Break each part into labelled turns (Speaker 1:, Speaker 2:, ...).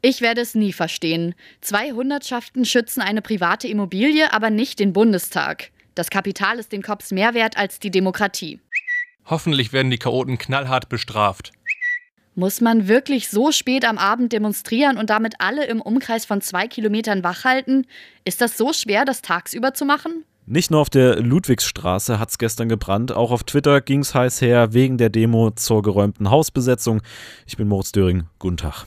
Speaker 1: Ich werde es nie verstehen. Zwei Hundertschaften schützen eine private Immobilie, aber nicht den Bundestag. Das Kapital ist den Cops mehr wert als die Demokratie.
Speaker 2: Hoffentlich werden die Chaoten knallhart bestraft.
Speaker 1: Muss man wirklich so spät am Abend demonstrieren und damit alle im Umkreis von zwei Kilometern wachhalten? Ist das so schwer, das tagsüber zu machen?
Speaker 3: Nicht nur auf der Ludwigsstraße hat es gestern gebrannt, auch auf Twitter ging es heiß her wegen der Demo zur geräumten Hausbesetzung. Ich bin Moritz Döring. Guten Tag.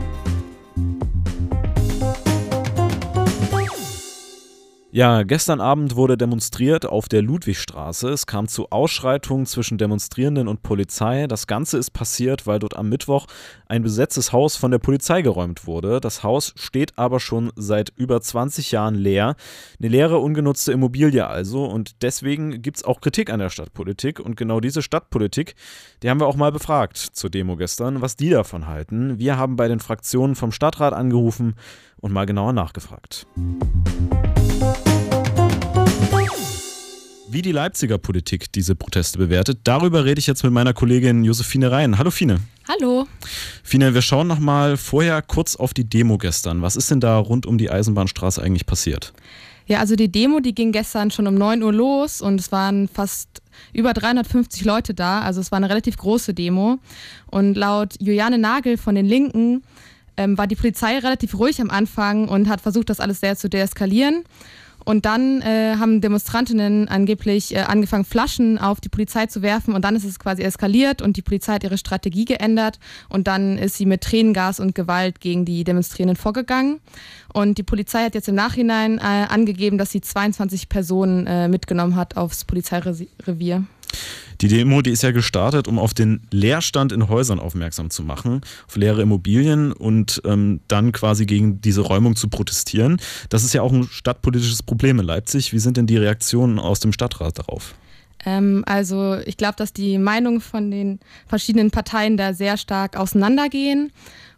Speaker 3: Ja, gestern Abend wurde demonstriert auf der Ludwigstraße. Es kam zu Ausschreitungen zwischen Demonstrierenden und Polizei. Das Ganze ist passiert, weil dort am Mittwoch ein besetztes Haus von der Polizei geräumt wurde. Das Haus steht aber schon seit über 20 Jahren leer. Eine leere, ungenutzte Immobilie also. Und deswegen gibt es auch Kritik an der Stadtpolitik. Und genau diese Stadtpolitik, die haben wir auch mal befragt zur Demo gestern, was die davon halten. Wir haben bei den Fraktionen vom Stadtrat angerufen und mal genauer nachgefragt. Wie die Leipziger Politik diese Proteste bewertet, darüber rede ich jetzt mit meiner Kollegin Josephine Rhein. Hallo Fine.
Speaker 4: Hallo.
Speaker 3: Fine, wir schauen nochmal vorher kurz auf die Demo gestern. Was ist denn da rund um die Eisenbahnstraße eigentlich passiert?
Speaker 4: Ja, also die Demo, die ging gestern schon um 9 Uhr los und es waren fast über 350 Leute da. Also es war eine relativ große Demo. Und laut Juliane Nagel von den Linken ähm, war die Polizei relativ ruhig am Anfang und hat versucht, das alles sehr zu deeskalieren. Und dann äh, haben Demonstrantinnen angeblich äh, angefangen, Flaschen auf die Polizei zu werfen und dann ist es quasi eskaliert und die Polizei hat ihre Strategie geändert und dann ist sie mit Tränengas und Gewalt gegen die Demonstrierenden vorgegangen. Und die Polizei hat jetzt im Nachhinein äh, angegeben, dass sie 22 Personen äh, mitgenommen hat aufs Polizeirevier.
Speaker 3: Die Demo, die ist ja gestartet, um auf den Leerstand in Häusern aufmerksam zu machen, auf leere Immobilien und ähm, dann quasi gegen diese Räumung zu protestieren. Das ist ja auch ein stadtpolitisches Problem in Leipzig. Wie sind denn die Reaktionen aus dem Stadtrat darauf?
Speaker 4: Ähm, also ich glaube, dass die Meinungen von den verschiedenen Parteien da sehr stark auseinandergehen.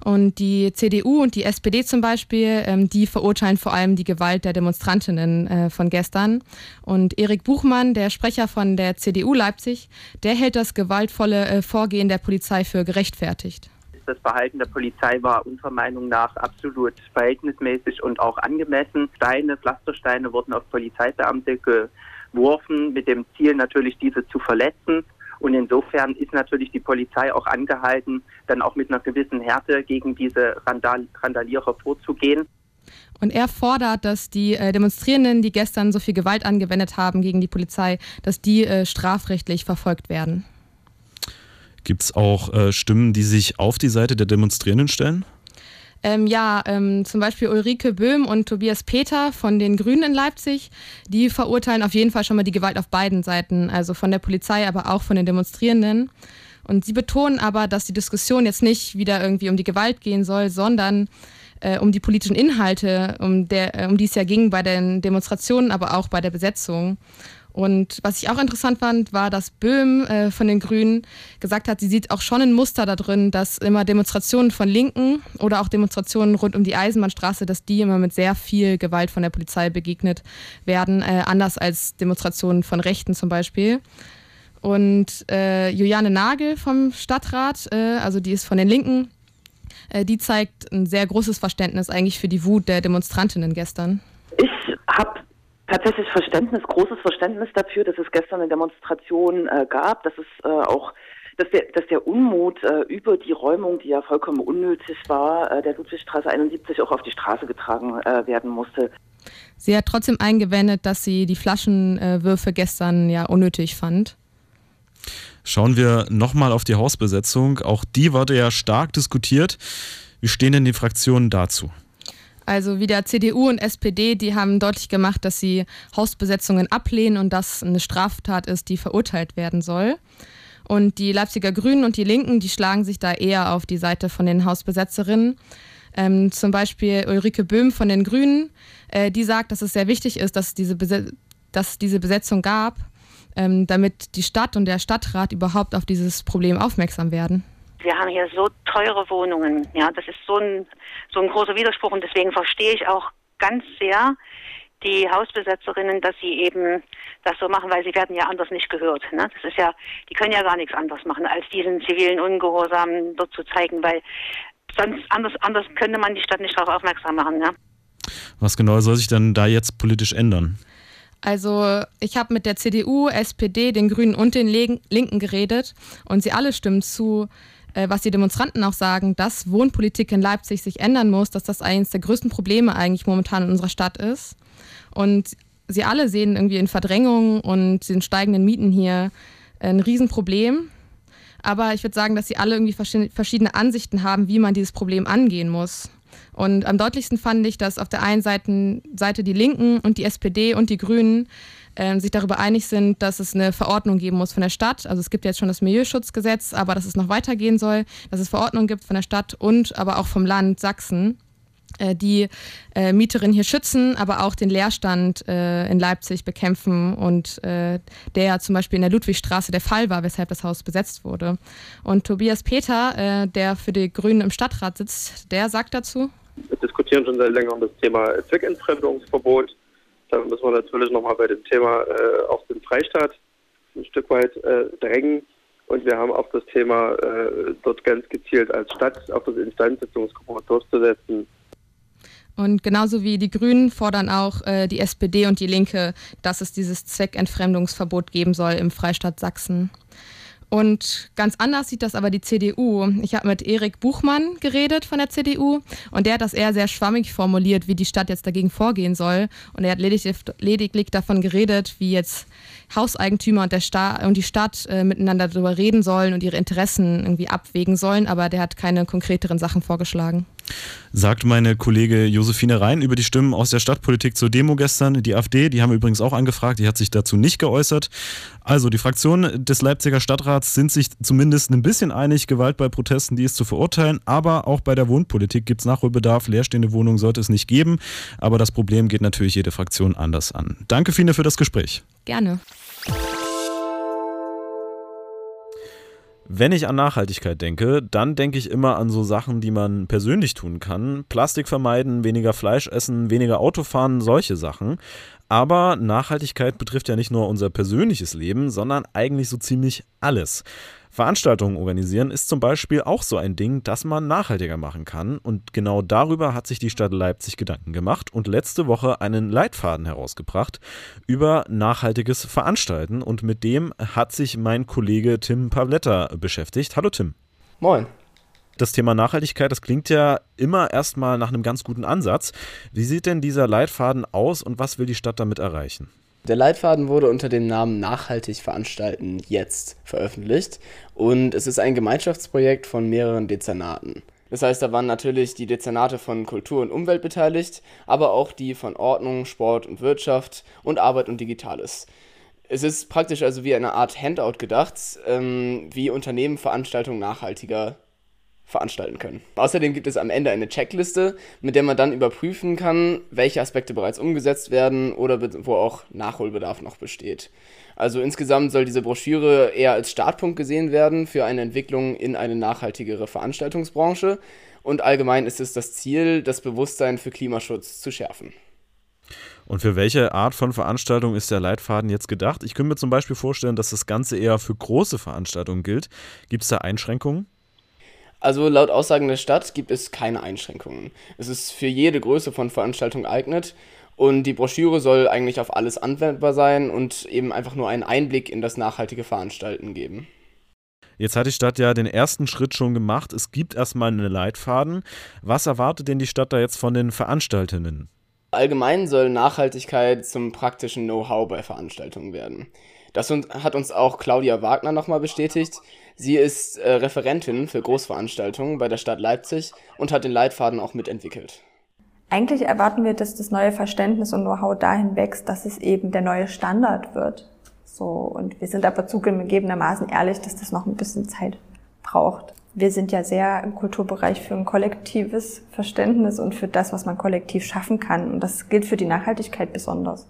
Speaker 4: Und die CDU und die SPD zum Beispiel, ähm, die verurteilen vor allem die Gewalt der Demonstrantinnen äh, von gestern. Und Erik Buchmann, der Sprecher von der CDU Leipzig, der hält das gewaltvolle äh, Vorgehen der Polizei für gerechtfertigt.
Speaker 5: Das Verhalten der Polizei war unserer Meinung nach absolut verhältnismäßig und auch angemessen. Steine, Pflastersteine wurden auf Polizeibeamte geworfen, mit dem Ziel natürlich diese zu verletzen. Und insofern ist natürlich die Polizei auch angehalten, dann auch mit einer gewissen Härte gegen diese Randal Randalierer vorzugehen.
Speaker 4: Und er fordert, dass die äh, Demonstrierenden, die gestern so viel Gewalt angewendet haben gegen die Polizei, dass die äh, strafrechtlich verfolgt werden.
Speaker 3: Gibt es auch äh, Stimmen, die sich auf die Seite der Demonstrierenden stellen?
Speaker 4: Ähm, ja, ähm, zum Beispiel Ulrike Böhm und Tobias Peter von den Grünen in Leipzig, die verurteilen auf jeden Fall schon mal die Gewalt auf beiden Seiten, also von der Polizei, aber auch von den Demonstrierenden. Und sie betonen aber, dass die Diskussion jetzt nicht wieder irgendwie um die Gewalt gehen soll, sondern äh, um die politischen Inhalte, um, der, äh, um die es ja ging bei den Demonstrationen, aber auch bei der Besetzung. Und was ich auch interessant fand, war, dass Böhm äh, von den Grünen gesagt hat, sie sieht auch schon ein Muster da drin, dass immer Demonstrationen von Linken oder auch Demonstrationen rund um die Eisenbahnstraße, dass die immer mit sehr viel Gewalt von der Polizei begegnet werden, äh, anders als Demonstrationen von Rechten zum Beispiel. Und äh, Juliane Nagel vom Stadtrat, äh, also die ist von den Linken, äh, die zeigt ein sehr großes Verständnis eigentlich für die Wut der Demonstrantinnen gestern.
Speaker 6: Ich tatsächlich Verständnis, großes Verständnis dafür, dass es gestern eine Demonstration äh, gab, dass es äh, auch dass der, dass der Unmut äh, über die Räumung, die ja vollkommen unnötig war, äh, der Ludwigstraße 71 auch auf die Straße getragen äh, werden musste.
Speaker 4: Sie hat trotzdem eingewendet, dass sie die Flaschenwürfe gestern ja unnötig fand.
Speaker 3: Schauen wir nochmal auf die Hausbesetzung. Auch die wurde ja stark diskutiert. Wie stehen denn die Fraktionen dazu?
Speaker 4: Also wieder CDU und SPD, die haben deutlich gemacht, dass sie Hausbesetzungen ablehnen und das eine Straftat ist, die verurteilt werden soll. Und die Leipziger Grünen und die Linken, die schlagen sich da eher auf die Seite von den Hausbesetzerinnen. Ähm, zum Beispiel Ulrike Böhm von den Grünen, äh, die sagt, dass es sehr wichtig ist, dass, diese dass es diese Besetzung gab, ähm, damit die Stadt und der Stadtrat überhaupt auf dieses Problem aufmerksam werden
Speaker 7: wir haben hier so teure Wohnungen. Ja, das ist so ein, so ein großer Widerspruch und deswegen verstehe ich auch ganz sehr die Hausbesetzerinnen, dass sie eben das so machen, weil sie werden ja anders nicht gehört. Ne? Das ist ja, die können ja gar nichts anderes machen, als diesen zivilen Ungehorsam dort zu zeigen, weil sonst anders, anders könnte man die Stadt nicht darauf aufmerksam machen. Ne?
Speaker 3: Was genau soll sich dann da jetzt politisch ändern?
Speaker 4: Also ich habe mit der CDU, SPD, den Grünen und den Linken geredet und sie alle stimmen zu, äh, was die Demonstranten auch sagen, dass Wohnpolitik in Leipzig sich ändern muss, dass das eines der größten Probleme eigentlich momentan in unserer Stadt ist. Und sie alle sehen irgendwie in Verdrängung und den steigenden Mieten hier ein Riesenproblem. Aber ich würde sagen, dass sie alle irgendwie verschiedene Ansichten haben, wie man dieses Problem angehen muss. Und am deutlichsten fand ich, dass auf der einen Seite die Linken und die SPD und die Grünen äh, sich darüber einig sind, dass es eine Verordnung geben muss von der Stadt. Also es gibt jetzt schon das Milieuschutzgesetz, aber dass es noch weitergehen soll, dass es Verordnungen gibt von der Stadt und aber auch vom Land Sachsen äh, die äh, Mieterinnen hier schützen, aber auch den Leerstand äh, in Leipzig bekämpfen und äh, der ja zum Beispiel in der Ludwigstraße der Fall war, weshalb das Haus besetzt wurde. Und Tobias Peter, äh, der für die Grünen im Stadtrat sitzt, der sagt dazu.
Speaker 8: Wir diskutieren schon seit längerem das Thema Zweckentfremdungsverbot. Da müssen wir natürlich nochmal bei dem Thema äh, auf den Freistaat ein Stück weit drängen. Und wir haben auch das Thema dort ganz gezielt als Stadt auf das Instandsetzungsgebot durchzusetzen
Speaker 4: und genauso wie die Grünen fordern auch äh, die SPD und die Linke, dass es dieses Zweckentfremdungsverbot geben soll im Freistaat Sachsen. Und ganz anders sieht das aber die CDU. Ich habe mit Erik Buchmann geredet von der CDU und der hat das eher sehr schwammig formuliert, wie die Stadt jetzt dagegen vorgehen soll. Und er hat lediglich, lediglich davon geredet, wie jetzt Hauseigentümer und, der Sta und die Stadt äh, miteinander darüber reden sollen und ihre Interessen irgendwie abwägen sollen, aber der hat keine konkreteren Sachen vorgeschlagen
Speaker 3: sagt meine Kollege Josephine Rhein über die Stimmen aus der Stadtpolitik zur Demo gestern. Die AfD, die haben übrigens auch angefragt, die hat sich dazu nicht geäußert. Also die Fraktionen des Leipziger Stadtrats sind sich zumindest ein bisschen einig, Gewalt bei Protesten, die ist zu verurteilen. Aber auch bei der Wohnpolitik gibt es Nachholbedarf. Leerstehende Wohnungen sollte es nicht geben. Aber das Problem geht natürlich jede Fraktion anders an. Danke, Fine, für das Gespräch.
Speaker 4: Gerne.
Speaker 3: Wenn ich an Nachhaltigkeit denke, dann denke ich immer an so Sachen, die man persönlich tun kann. Plastik vermeiden, weniger Fleisch essen, weniger Auto fahren, solche Sachen. Aber Nachhaltigkeit betrifft ja nicht nur unser persönliches Leben, sondern eigentlich so ziemlich alles. Veranstaltungen organisieren ist zum Beispiel auch so ein Ding, das man nachhaltiger machen kann. Und genau darüber hat sich die Stadt Leipzig Gedanken gemacht und letzte Woche einen Leitfaden herausgebracht über nachhaltiges Veranstalten. Und mit dem hat sich mein Kollege Tim Pavletta beschäftigt. Hallo Tim.
Speaker 9: Moin.
Speaker 3: Das Thema Nachhaltigkeit, das klingt ja immer erstmal nach einem ganz guten Ansatz. Wie sieht denn dieser Leitfaden aus und was will die Stadt damit erreichen?
Speaker 9: Der Leitfaden wurde unter dem Namen Nachhaltig veranstalten jetzt veröffentlicht und es ist ein Gemeinschaftsprojekt von mehreren Dezernaten. Das heißt, da waren natürlich die Dezernate von Kultur und Umwelt beteiligt, aber auch die von Ordnung, Sport und Wirtschaft und Arbeit und Digitales. Es ist praktisch also wie eine Art Handout gedacht, ähm, wie Unternehmen Veranstaltungen nachhaltiger veranstalten können. Außerdem gibt es am Ende eine Checkliste, mit der man dann überprüfen kann, welche Aspekte bereits umgesetzt werden oder wo auch Nachholbedarf noch besteht. Also insgesamt soll diese Broschüre eher als Startpunkt gesehen werden für eine Entwicklung in eine nachhaltigere Veranstaltungsbranche und allgemein ist es das Ziel, das Bewusstsein für Klimaschutz zu schärfen.
Speaker 3: Und für welche Art von Veranstaltung ist der Leitfaden jetzt gedacht? Ich könnte mir zum Beispiel vorstellen, dass das Ganze eher für große Veranstaltungen gilt. Gibt es da Einschränkungen?
Speaker 9: Also laut Aussagen der Stadt gibt es keine Einschränkungen. Es ist für jede Größe von Veranstaltung geeignet und die Broschüre soll eigentlich auf alles anwendbar sein und eben einfach nur einen Einblick in das nachhaltige Veranstalten geben.
Speaker 3: Jetzt hat die Stadt ja den ersten Schritt schon gemacht. Es gibt erstmal einen Leitfaden. Was erwartet denn die Stadt da jetzt von den Veranstalterinnen?
Speaker 9: Allgemein soll Nachhaltigkeit zum praktischen Know-how bei Veranstaltungen werden. Das hat uns auch Claudia Wagner nochmal bestätigt. Sie ist äh, Referentin für Großveranstaltungen bei der Stadt Leipzig und hat den Leitfaden auch mitentwickelt.
Speaker 10: Eigentlich erwarten wir, dass das neue Verständnis und Know-how dahin wächst, dass es eben der neue Standard wird. So, und wir sind aber zugegebenermaßen ehrlich, dass das noch ein bisschen Zeit braucht. Wir sind ja sehr im Kulturbereich für ein kollektives Verständnis und für das, was man kollektiv schaffen kann. Und das gilt für die Nachhaltigkeit besonders.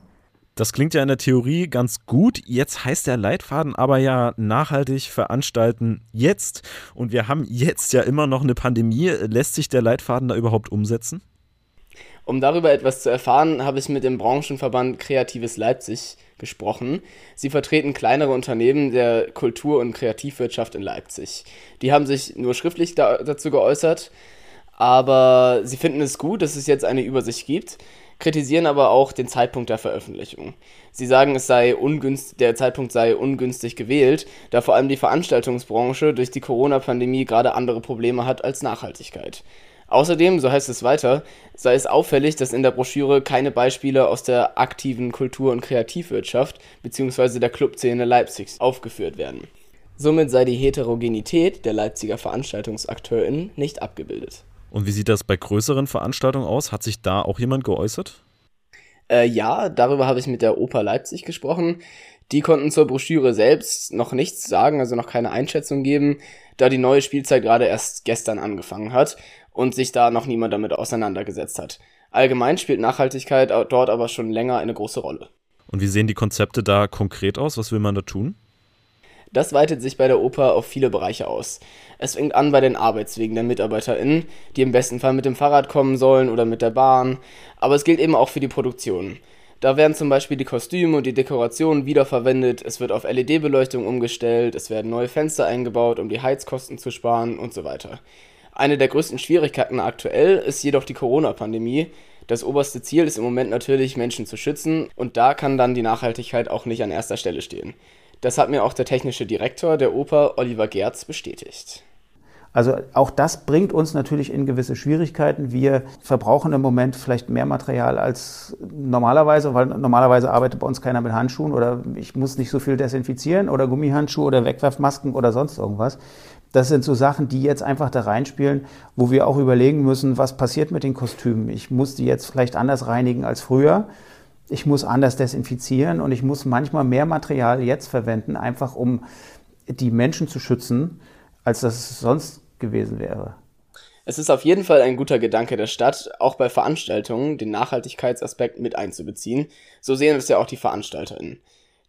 Speaker 3: Das klingt ja in der Theorie ganz gut. Jetzt heißt der Leitfaden aber ja nachhaltig veranstalten jetzt. Und wir haben jetzt ja immer noch eine Pandemie. Lässt sich der Leitfaden da überhaupt umsetzen?
Speaker 9: Um darüber etwas zu erfahren, habe ich mit dem Branchenverband Kreatives Leipzig gesprochen. Sie vertreten kleinere Unternehmen der Kultur- und Kreativwirtschaft in Leipzig. Die haben sich nur schriftlich da, dazu geäußert, aber sie finden es gut, dass es jetzt eine Übersicht gibt, kritisieren aber auch den Zeitpunkt der Veröffentlichung. Sie sagen, es sei ungünstig, der Zeitpunkt sei ungünstig gewählt, da vor allem die Veranstaltungsbranche durch die Corona-Pandemie gerade andere Probleme hat als Nachhaltigkeit. Außerdem, so heißt es weiter, sei es auffällig, dass in der Broschüre keine Beispiele aus der aktiven Kultur- und Kreativwirtschaft bzw. der Clubszene Leipzigs aufgeführt werden. Somit sei die Heterogenität der Leipziger VeranstaltungsakteurInnen nicht abgebildet.
Speaker 3: Und wie sieht das bei größeren Veranstaltungen aus? Hat sich da auch jemand geäußert?
Speaker 9: Äh, ja, darüber habe ich mit der Oper Leipzig gesprochen. Die konnten zur Broschüre selbst noch nichts sagen, also noch keine Einschätzung geben, da die neue Spielzeit gerade erst gestern angefangen hat und sich da noch niemand damit auseinandergesetzt hat. Allgemein spielt Nachhaltigkeit dort aber schon länger eine große Rolle.
Speaker 3: Und wie sehen die Konzepte da konkret aus? Was will man da tun?
Speaker 9: Das weitet sich bei der Oper auf viele Bereiche aus. Es fängt an bei den Arbeitswegen der MitarbeiterInnen, die im besten Fall mit dem Fahrrad kommen sollen oder mit der Bahn, aber es gilt eben auch für die Produktion. Da werden zum Beispiel die Kostüme und die Dekorationen wiederverwendet, es wird auf LED-Beleuchtung umgestellt, es werden neue Fenster eingebaut, um die Heizkosten zu sparen und so weiter. Eine der größten Schwierigkeiten aktuell ist jedoch die Corona-Pandemie. Das oberste Ziel ist im Moment natürlich, Menschen zu schützen und da kann dann die Nachhaltigkeit auch nicht an erster Stelle stehen. Das hat mir auch der technische Direktor der Oper, Oliver Gerz, bestätigt.
Speaker 11: Also auch das bringt uns natürlich in gewisse Schwierigkeiten. Wir verbrauchen im Moment vielleicht mehr Material als normalerweise, weil normalerweise arbeitet bei uns keiner mit Handschuhen oder ich muss nicht so viel desinfizieren oder Gummihandschuhe oder Wegwerfmasken oder sonst irgendwas. Das sind so Sachen, die jetzt einfach da reinspielen, wo wir auch überlegen müssen, was passiert mit den Kostümen. Ich muss die jetzt vielleicht anders reinigen als früher ich muss anders desinfizieren und ich muss manchmal mehr Material jetzt verwenden, einfach um die Menschen zu schützen, als das sonst gewesen wäre.
Speaker 9: Es ist auf jeden Fall ein guter Gedanke der Stadt, auch bei Veranstaltungen den Nachhaltigkeitsaspekt mit einzubeziehen. So sehen es ja auch die VeranstalterInnen.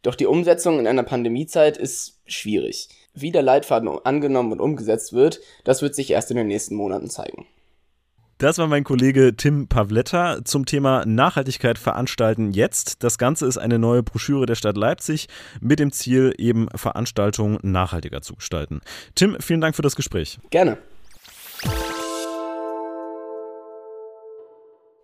Speaker 9: Doch die Umsetzung in einer Pandemiezeit ist schwierig. Wie der Leitfaden angenommen und umgesetzt wird, das wird sich erst in den nächsten Monaten zeigen.
Speaker 3: Das war mein Kollege Tim Pavletta zum Thema Nachhaltigkeit veranstalten jetzt. Das Ganze ist eine neue Broschüre der Stadt Leipzig mit dem Ziel, eben Veranstaltungen nachhaltiger zu gestalten. Tim, vielen Dank für das Gespräch.
Speaker 9: Gerne.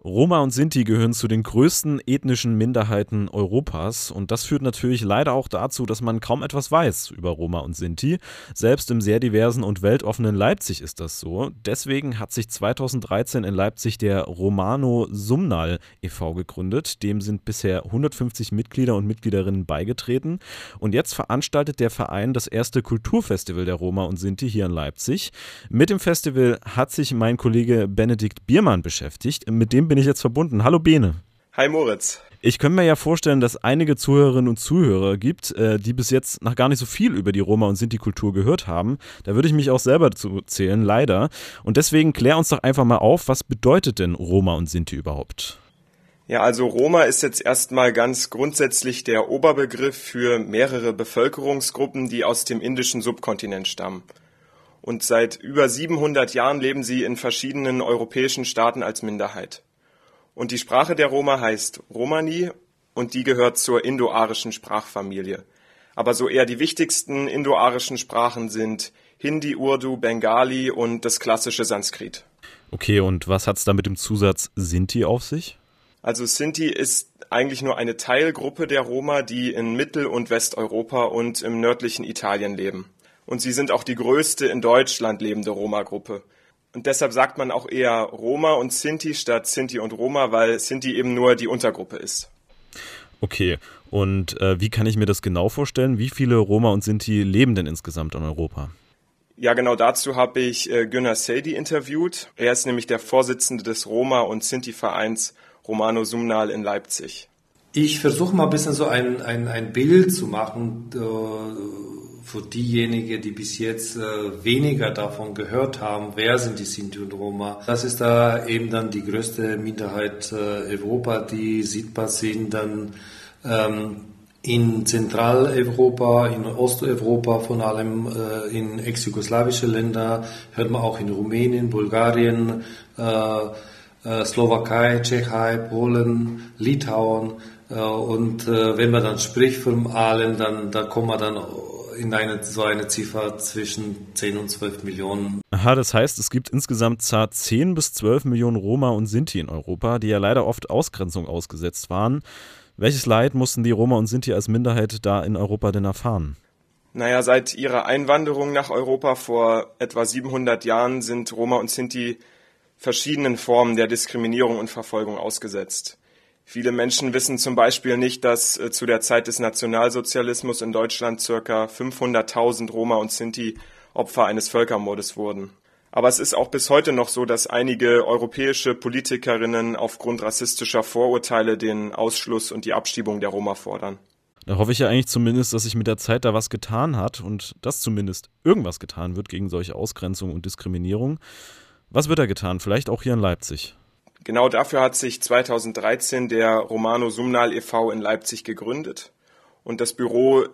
Speaker 3: Roma und Sinti gehören zu den größten ethnischen Minderheiten Europas und das führt natürlich leider auch dazu, dass man kaum etwas weiß über Roma und Sinti. Selbst im sehr diversen und weltoffenen Leipzig ist das so. Deswegen hat sich 2013 in Leipzig der Romano Sumnal e.V. gegründet. Dem sind bisher 150 Mitglieder und Mitgliederinnen beigetreten und jetzt veranstaltet der Verein das erste Kulturfestival der Roma und Sinti hier in Leipzig. Mit dem Festival hat sich mein Kollege Benedikt Biermann beschäftigt. Mit dem bin ich jetzt verbunden. Hallo Bene.
Speaker 12: Hi Moritz.
Speaker 3: Ich könnte mir ja vorstellen, dass einige Zuhörerinnen und Zuhörer gibt, äh, die bis jetzt noch gar nicht so viel über die Roma und Sinti-Kultur gehört haben. Da würde ich mich auch selber zu zählen, leider. Und deswegen klär uns doch einfach mal auf, was bedeutet denn Roma und Sinti überhaupt?
Speaker 12: Ja, also Roma ist jetzt erstmal ganz grundsätzlich der Oberbegriff für mehrere Bevölkerungsgruppen, die aus dem indischen Subkontinent stammen. Und seit über 700 Jahren leben sie in verschiedenen europäischen Staaten als Minderheit. Und die Sprache der Roma heißt Romani und die gehört zur indoarischen Sprachfamilie. Aber so eher die wichtigsten indoarischen Sprachen sind Hindi, Urdu, Bengali und das klassische Sanskrit.
Speaker 3: Okay, und was hat es da mit dem Zusatz Sinti auf sich?
Speaker 12: Also Sinti ist eigentlich nur eine Teilgruppe der Roma, die in Mittel- und Westeuropa und im nördlichen Italien leben. Und sie sind auch die größte in Deutschland lebende Roma-Gruppe. Und deshalb sagt man auch eher Roma und Sinti statt Sinti und Roma, weil Sinti eben nur die Untergruppe ist.
Speaker 3: Okay, und äh, wie kann ich mir das genau vorstellen? Wie viele Roma und Sinti leben denn insgesamt in Europa?
Speaker 12: Ja, genau dazu habe ich äh, Günnar Seydi interviewt. Er ist nämlich der Vorsitzende des Roma- und Sinti-Vereins Romano Sumnal in Leipzig.
Speaker 13: Ich versuche mal ein bisschen so ein, ein, ein Bild zu machen äh, für diejenigen, die bis jetzt äh, weniger davon gehört haben, wer sind die Sinti und Roma. Das ist da eben dann die größte Minderheit äh, Europa, die sichtbar sind dann ähm, in Zentraleuropa, in Osteuropa, vor allem äh, in ex-jugoslawische Länder, hört man auch in Rumänien, Bulgarien, äh, Slowakei, Tschechei, Polen, Litauen. Und wenn man dann spricht von allen, dann da kommen wir dann in eine, so eine Ziffer zwischen 10 und 12 Millionen.
Speaker 3: Aha, das heißt, es gibt insgesamt zart 10 bis 12 Millionen Roma und Sinti in Europa, die ja leider oft Ausgrenzung ausgesetzt waren. Welches Leid mussten die Roma und Sinti als Minderheit da in Europa denn erfahren?
Speaker 12: Naja, seit ihrer Einwanderung nach Europa vor etwa 700 Jahren sind Roma und Sinti verschiedenen Formen der Diskriminierung und Verfolgung ausgesetzt. Viele Menschen wissen zum Beispiel nicht, dass äh, zu der Zeit des Nationalsozialismus in Deutschland circa 500.000 Roma und Sinti Opfer eines Völkermordes wurden. Aber es ist auch bis heute noch so, dass einige europäische Politikerinnen aufgrund rassistischer Vorurteile den Ausschluss und die Abschiebung der Roma fordern.
Speaker 3: Da hoffe ich ja eigentlich zumindest, dass sich mit der Zeit da was getan hat und dass zumindest irgendwas getan wird gegen solche Ausgrenzung und Diskriminierung. Was wird da getan? Vielleicht auch hier in Leipzig.
Speaker 12: Genau dafür hat sich 2013 der Romano Sumnal e.V. in Leipzig gegründet und das Büro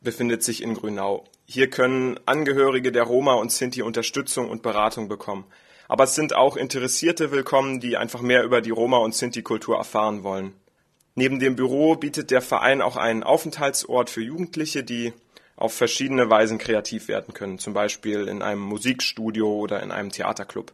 Speaker 12: befindet sich in Grünau. Hier können Angehörige der Roma und Sinti Unterstützung und Beratung bekommen. Aber es sind auch Interessierte willkommen, die einfach mehr über die Roma- und Sinti-Kultur erfahren wollen. Neben dem Büro bietet der Verein auch einen Aufenthaltsort für Jugendliche, die auf verschiedene Weisen kreativ werden können, zum Beispiel in einem Musikstudio oder in einem Theaterclub.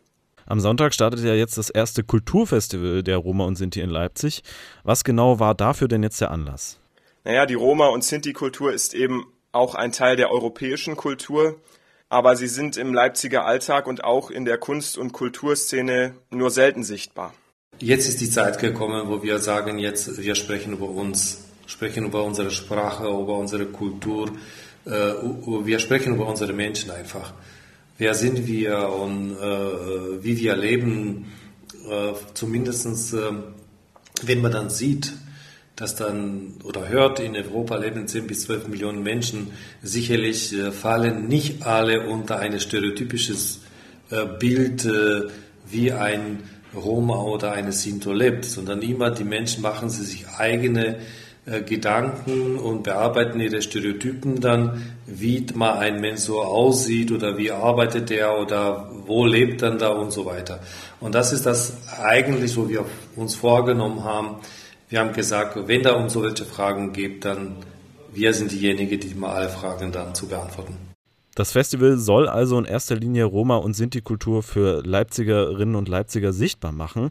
Speaker 3: Am Sonntag startet ja jetzt das erste Kulturfestival der Roma und Sinti in Leipzig. Was genau war dafür denn jetzt der Anlass?
Speaker 12: Naja, die Roma- und Sinti-Kultur ist eben auch ein Teil der europäischen Kultur, aber sie sind im Leipziger Alltag und auch in der Kunst- und Kulturszene nur selten sichtbar.
Speaker 13: Jetzt ist die Zeit gekommen, wo wir sagen, jetzt wir sprechen über uns, sprechen über unsere Sprache, über unsere Kultur, äh, wir sprechen über unsere Menschen einfach wer sind wir und äh, wie wir leben, äh, zumindest äh, wenn man dann sieht, dass dann oder hört, in Europa leben 10 bis 12 Millionen Menschen, sicherlich äh, fallen nicht alle unter ein stereotypisches äh, Bild, äh, wie ein Roma oder eine Sinto lebt, sondern immer die Menschen machen sie sich eigene Gedanken und bearbeiten ihre Stereotypen dann, wie mal ein Mensch so aussieht oder wie arbeitet er oder wo lebt dann da und so weiter. Und das ist das eigentlich, wo wir uns vorgenommen haben. Wir haben gesagt, wenn da um solche Fragen geht, dann wir sind diejenigen, die mal alle Fragen dann zu beantworten.
Speaker 3: Das Festival soll also in erster Linie Roma- und Sinti-Kultur für Leipzigerinnen und Leipziger sichtbar machen.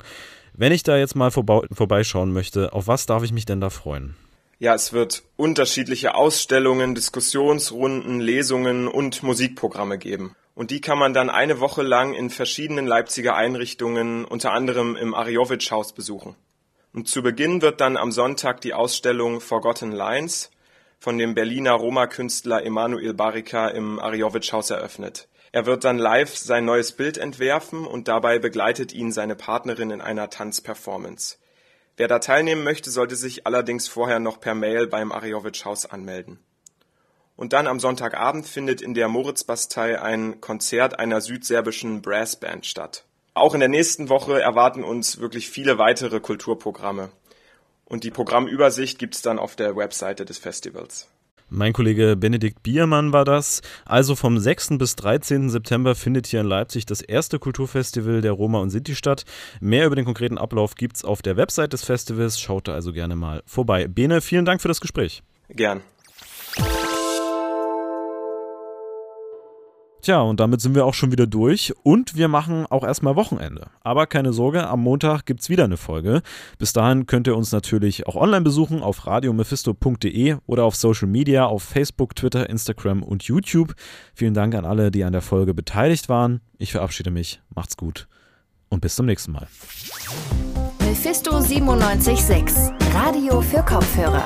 Speaker 3: Wenn ich da jetzt mal vorbeischauen möchte, auf was darf ich mich denn da freuen?
Speaker 12: Ja, es wird unterschiedliche Ausstellungen, Diskussionsrunden, Lesungen und Musikprogramme geben. Und die kann man dann eine Woche lang in verschiedenen Leipziger Einrichtungen, unter anderem im Ariowitsch-Haus besuchen. Und zu Beginn wird dann am Sonntag die Ausstellung Forgotten Lines von dem Berliner Roma-Künstler Emanuel Barika im Ariowitsch-Haus eröffnet. Er wird dann live sein neues Bild entwerfen und dabei begleitet ihn seine Partnerin in einer Tanzperformance. Wer da teilnehmen möchte, sollte sich allerdings vorher noch per Mail beim Ariowitsch-Haus anmelden. Und dann am Sonntagabend findet in der Moritzbastei ein Konzert einer südserbischen Brassband statt. Auch in der nächsten Woche erwarten uns wirklich viele weitere Kulturprogramme. Und die Programmübersicht gibt's dann auf der Webseite des Festivals.
Speaker 3: Mein Kollege Benedikt Biermann war das. Also vom 6. bis 13. September findet hier in Leipzig das erste Kulturfestival der Roma und Sinti statt. Mehr über den konkreten Ablauf gibt's auf der Website des Festivals. Schaut da also gerne mal vorbei. Bene, vielen Dank für das Gespräch.
Speaker 12: Gern.
Speaker 3: Tja, und damit sind wir auch schon wieder durch und wir machen auch erstmal Wochenende. Aber keine Sorge, am Montag gibt es wieder eine Folge. Bis dahin könnt ihr uns natürlich auch online besuchen auf radiomephisto.de oder auf Social Media auf Facebook, Twitter, Instagram und YouTube. Vielen Dank an alle, die an der Folge beteiligt waren. Ich verabschiede mich. Macht's gut und bis zum nächsten Mal.
Speaker 14: Mephisto 976, Radio für Kopfhörer.